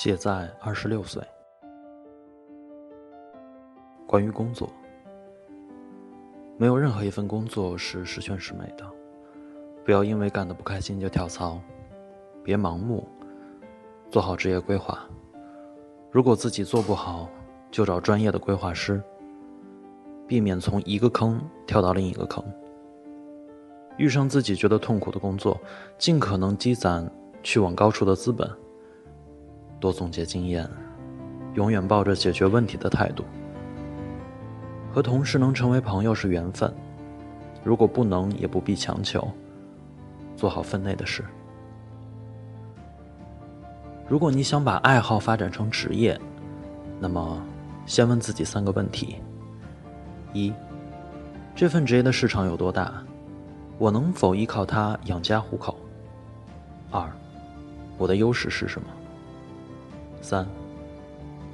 写在二十六岁。关于工作，没有任何一份工作是十全十美的。不要因为干得不开心就跳槽，别盲目，做好职业规划。如果自己做不好，就找专业的规划师，避免从一个坑跳到另一个坑。遇上自己觉得痛苦的工作，尽可能积攒去往高处的资本。多总结经验，永远抱着解决问题的态度。和同事能成为朋友是缘分，如果不能，也不必强求。做好分内的事。如果你想把爱好发展成职业，那么先问自己三个问题：一，这份职业的市场有多大？我能否依靠它养家糊口？二，我的优势是什么？三，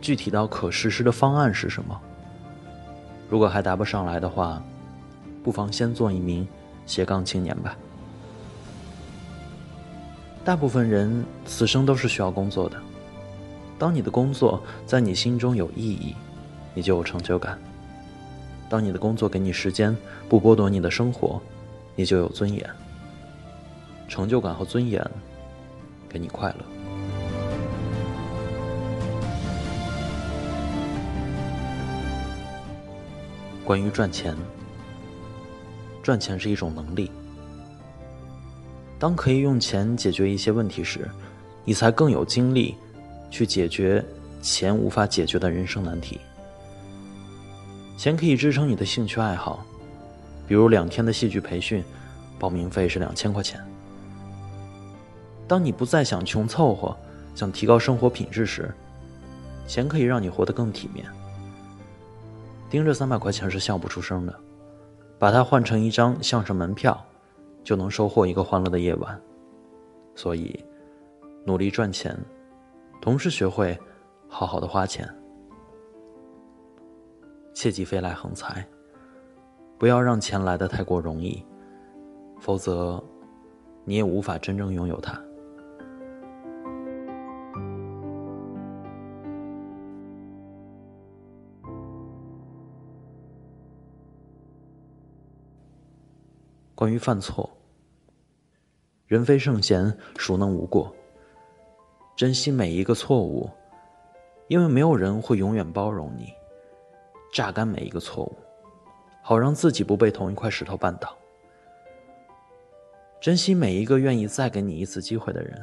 具体到可实施的方案是什么？如果还答不上来的话，不妨先做一名斜杠青年吧。大部分人此生都是需要工作的。当你的工作在你心中有意义，你就有成就感；当你的工作给你时间，不剥夺你的生活，你就有尊严。成就感和尊严，给你快乐。关于赚钱，赚钱是一种能力。当可以用钱解决一些问题时，你才更有精力去解决钱无法解决的人生难题。钱可以支撑你的兴趣爱好，比如两天的戏剧培训，报名费是两千块钱。当你不再想穷凑合，想提高生活品质时，钱可以让你活得更体面。盯着三百块钱是笑不出声的，把它换成一张相声门票，就能收获一个欢乐的夜晚。所以，努力赚钱，同时学会好好的花钱，切忌飞来横财，不要让钱来的太过容易，否则，你也无法真正拥有它。关于犯错，人非圣贤，孰能无过？珍惜每一个错误，因为没有人会永远包容你。榨干每一个错误，好让自己不被同一块石头绊倒。珍惜每一个愿意再给你一次机会的人。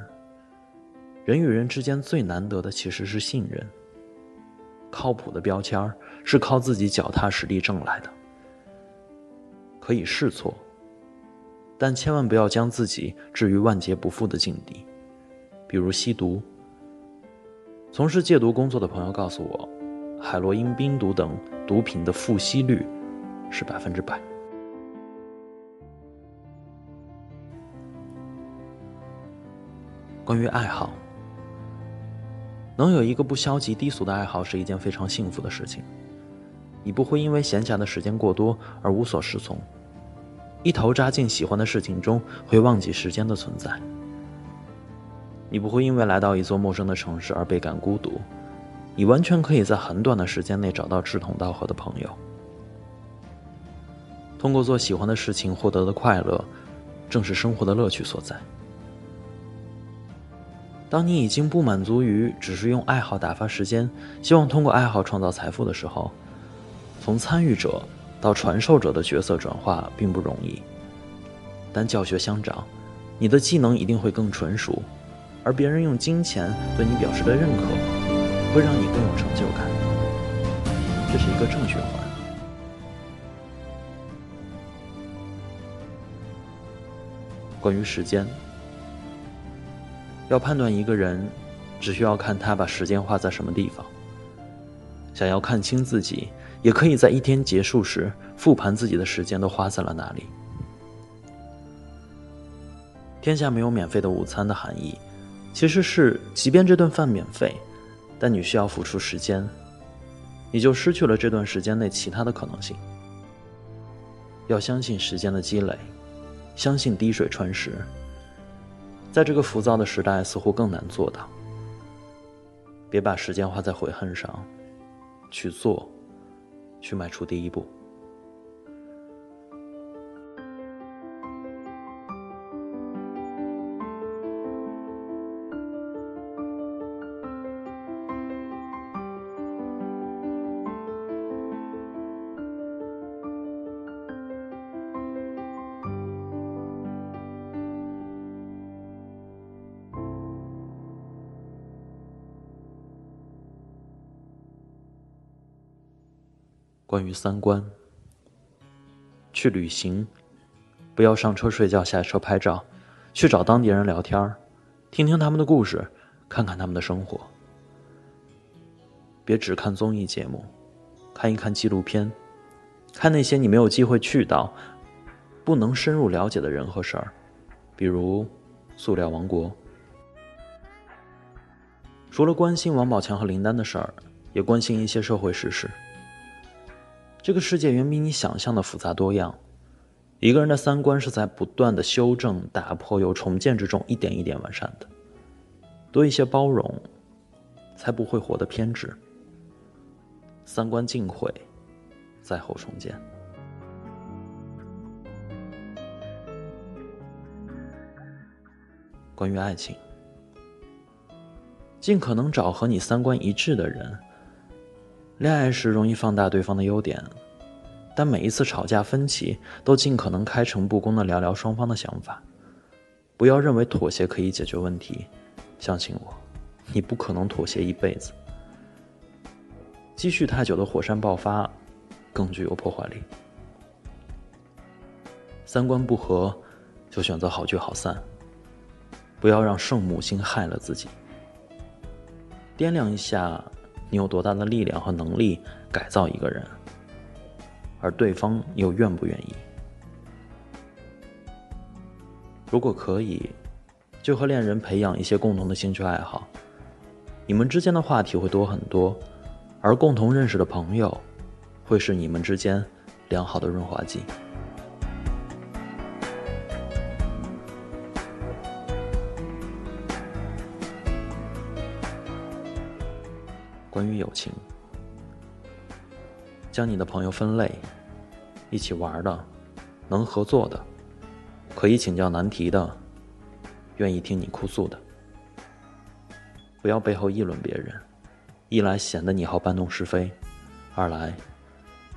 人与人之间最难得的其实是信任。靠谱的标签是靠自己脚踏实地挣来的。可以试错。但千万不要将自己置于万劫不复的境地，比如吸毒。从事戒毒工作的朋友告诉我，海洛因、冰毒等毒品的复吸率是百分之百。关于爱好，能有一个不消极低俗的爱好是一件非常幸福的事情，你不会因为闲暇的时间过多而无所适从。一头扎进喜欢的事情中，会忘记时间的存在。你不会因为来到一座陌生的城市而倍感孤独，你完全可以在很短的时间内找到志同道合的朋友。通过做喜欢的事情获得的快乐，正是生活的乐趣所在。当你已经不满足于只是用爱好打发时间，希望通过爱好创造财富的时候，从参与者。到传授者的角色转化并不容易，但教学相长，你的技能一定会更纯熟，而别人用金钱对你表示的认可，会让你更有成就感。这是一个正循环。关于时间，要判断一个人，只需要看他把时间花在什么地方。想要看清自己。也可以在一天结束时复盘自己的时间都花在了哪里。天下没有免费的午餐的含义，其实是即便这顿饭免费，但你需要付出时间，你就失去了这段时间内其他的可能性。要相信时间的积累，相信滴水穿石。在这个浮躁的时代，似乎更难做到。别把时间花在悔恨上，去做，去迈出第一步。关于三观，去旅行，不要上车睡觉，下车拍照，去找当地人聊天听听他们的故事，看看他们的生活。别只看综艺节目，看一看纪录片，看那些你没有机会去到、不能深入了解的人和事儿，比如塑料王国。除了关心王宝强和林丹的事儿，也关心一些社会时事。这个世界远比你想象的复杂多样，一个人的三观是在不断的修正、打破又重建之中一点一点完善的。多一些包容，才不会活得偏执。三观尽毁，再后重建。关于爱情，尽可能找和你三观一致的人。恋爱时容易放大对方的优点，但每一次吵架分歧都尽可能开诚布公的聊聊双方的想法，不要认为妥协可以解决问题，相信我，你不可能妥协一辈子。积蓄太久的火山爆发，更具有破坏力。三观不合，就选择好聚好散，不要让圣母心害了自己。掂量一下。你有多大的力量和能力改造一个人，而对方又愿不愿意？如果可以，就和恋人培养一些共同的兴趣爱好，你们之间的话题会多很多，而共同认识的朋友，会是你们之间良好的润滑剂。情，将你的朋友分类：一起玩的，能合作的，可以请教难题的，愿意听你哭诉的。不要背后议论别人，一来显得你好搬弄是非，二来，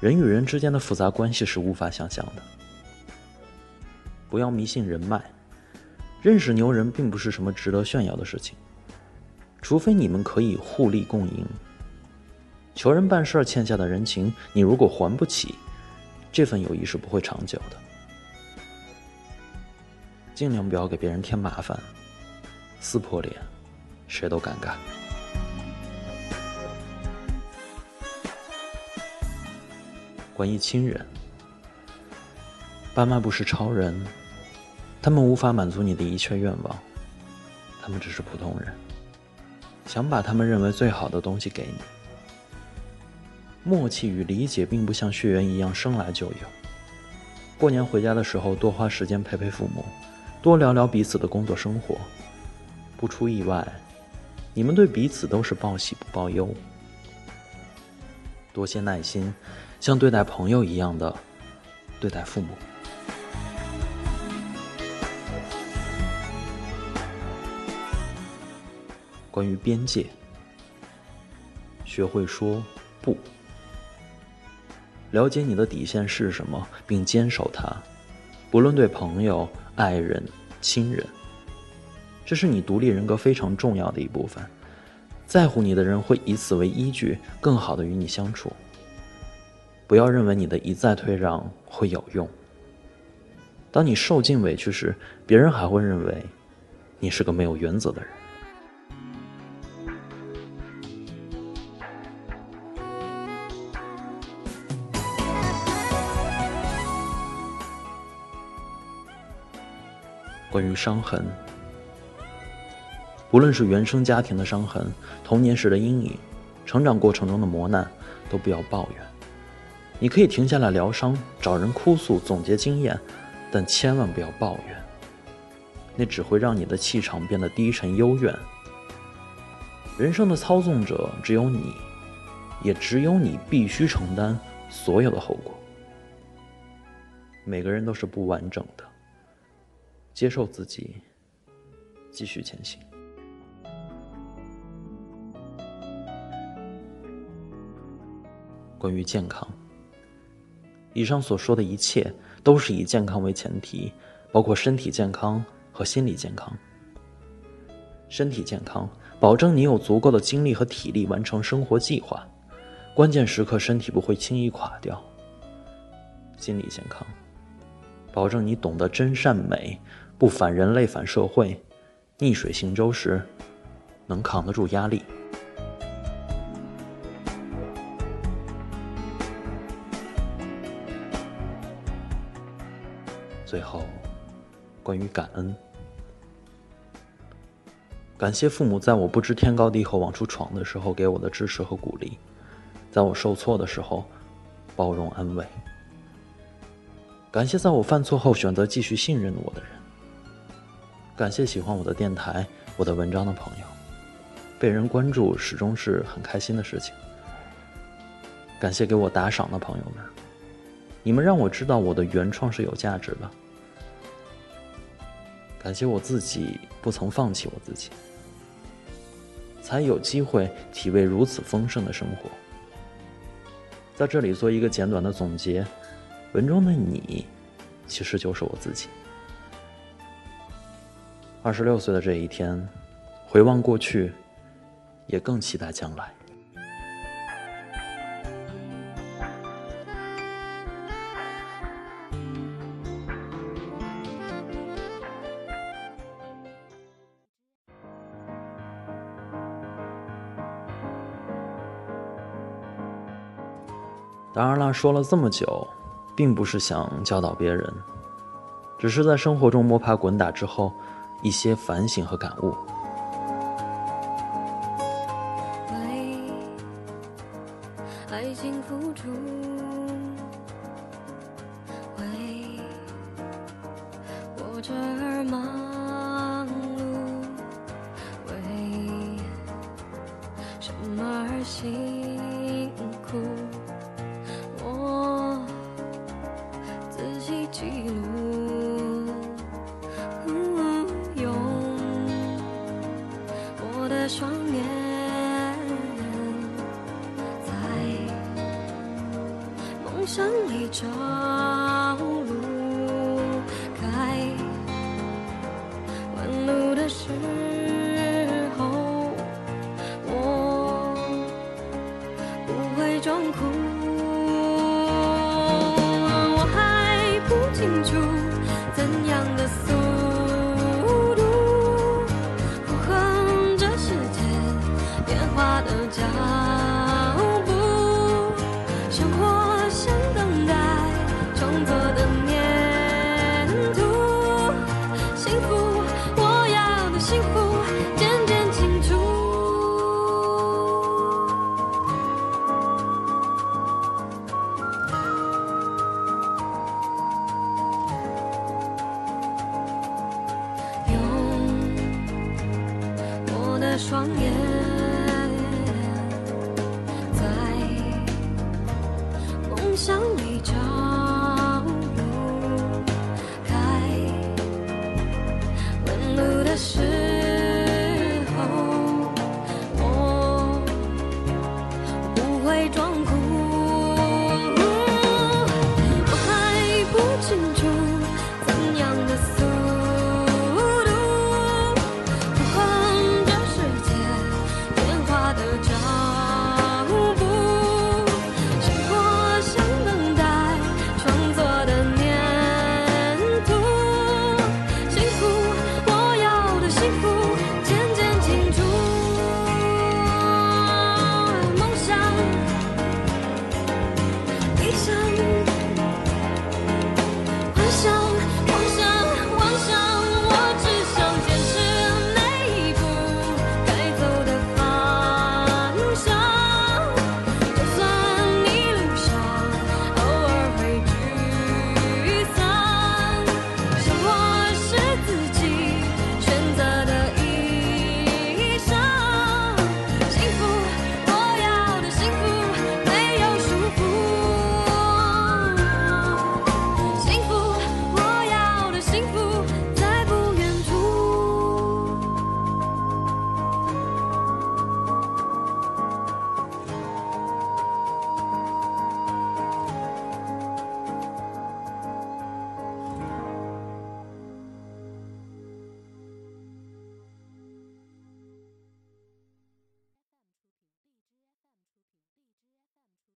人与人之间的复杂关系是无法想象的。不要迷信人脉，认识牛人并不是什么值得炫耀的事情，除非你们可以互利共赢。求人办事欠下的人情，你如果还不起，这份友谊是不会长久的。尽量不要给别人添麻烦，撕破脸，谁都尴尬。关于亲人，爸妈不是超人，他们无法满足你的一切愿望，他们只是普通人，想把他们认为最好的东西给你。默契与理解并不像血缘一样生来就有。过年回家的时候，多花时间陪陪父母，多聊聊彼此的工作生活。不出意外，你们对彼此都是报喜不报忧。多些耐心，像对待朋友一样的对待父母。关于边界，学会说不。了解你的底线是什么，并坚守它，不论对朋友、爱人、亲人，这是你独立人格非常重要的一部分。在乎你的人会以此为依据，更好的与你相处。不要认为你的一再退让会有用。当你受尽委屈时，别人还会认为你是个没有原则的人。关于伤痕，不论是原生家庭的伤痕、童年时的阴影、成长过程中的磨难，都不要抱怨。你可以停下来疗伤，找人哭诉，总结经验，但千万不要抱怨，那只会让你的气场变得低沉幽怨。人生的操纵者只有你，也只有你必须承担所有的后果。每个人都是不完整的，接受自己，继续前行。关于健康，以上所说的一切都是以健康为前提，包括身体健康和心理健康。身体健康，保证你有足够的精力和体力完成生活计划，关键时刻身体不会轻易垮掉。心理健康。保证你懂得真善美，不反人类反社会，逆水行舟时能扛得住压力。最后，关于感恩，感谢父母在我不知天高地厚往出闯的时候给我的支持和鼓励，在我受挫的时候包容安慰。感谢在我犯错后选择继续信任我的人。感谢喜欢我的电台、我的文章的朋友，被人关注始终是很开心的事情。感谢给我打赏的朋友们，你们让我知道我的原创是有价值的。感谢我自己不曾放弃我自己，才有机会体味如此丰盛的生活。在这里做一个简短的总结。文中的你，其实就是我自己。二十六岁的这一天，回望过去，也更期待将来。当然了，说了这么久。并不是想教导别人，只是在生活中摸爬滚打之后，一些反省和感悟。为爱情付出，为这而忙碌，为什么而辛苦？我自己记录，双眼在梦想里找的双眼。下